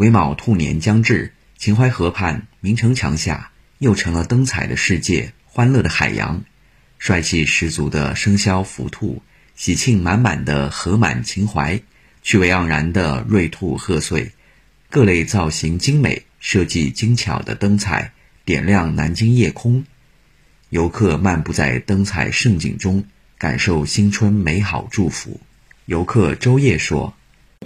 癸卯兔年将至，秦淮河畔明城墙下又成了灯彩的世界，欢乐的海洋。帅气十足的生肖福兔，喜庆满满的河满秦淮，趣味盎然的瑞兔贺岁，各类造型精美、设计精巧的灯彩点亮南京夜空。游客漫步在灯彩盛景中，感受新春美好祝福。游客周叶说：“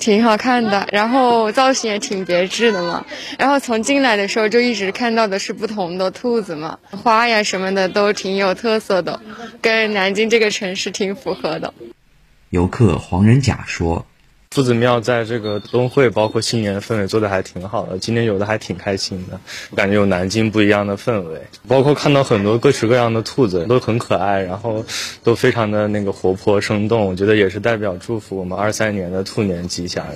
挺好看的，然后造型也挺别致的嘛。然后从进来的时候就一直看到的是不同的兔子嘛，花呀什么的都挺有特色的，跟南京这个城市挺符合的。”游客黄仁甲说。夫子庙在这个灯会，包括新年氛围做的还挺好的，今年有的还挺开心的，感觉有南京不一样的氛围，包括看到很多各式各样的兔子都很可爱，然后都非常的那个活泼生动，我觉得也是代表祝福我们二三年的兔年吉祥。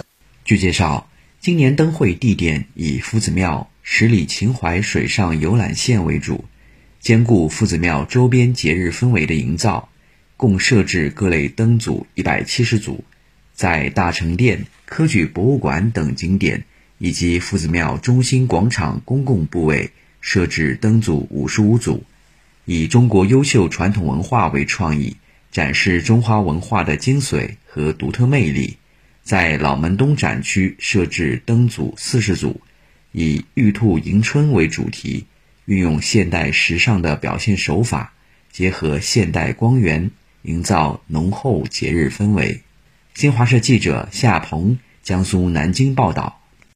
据介绍，今年灯会地点以夫子庙十里秦淮水上游览线为主，兼顾夫子庙周边节日氛围的营造，共设置各类灯组一百七十组。在大成殿、科举博物馆等景点，以及夫子庙中心广场公共部位设置灯组五十五组，以中国优秀传统文化为创意，展示中华文化的精髓和独特魅力。在老门东展区设置灯组四十组，以玉兔迎春为主题，运用现代时尚的表现手法，结合现代光源，营造浓厚节日氛围。新华社记者夏鹏，江苏南京报道。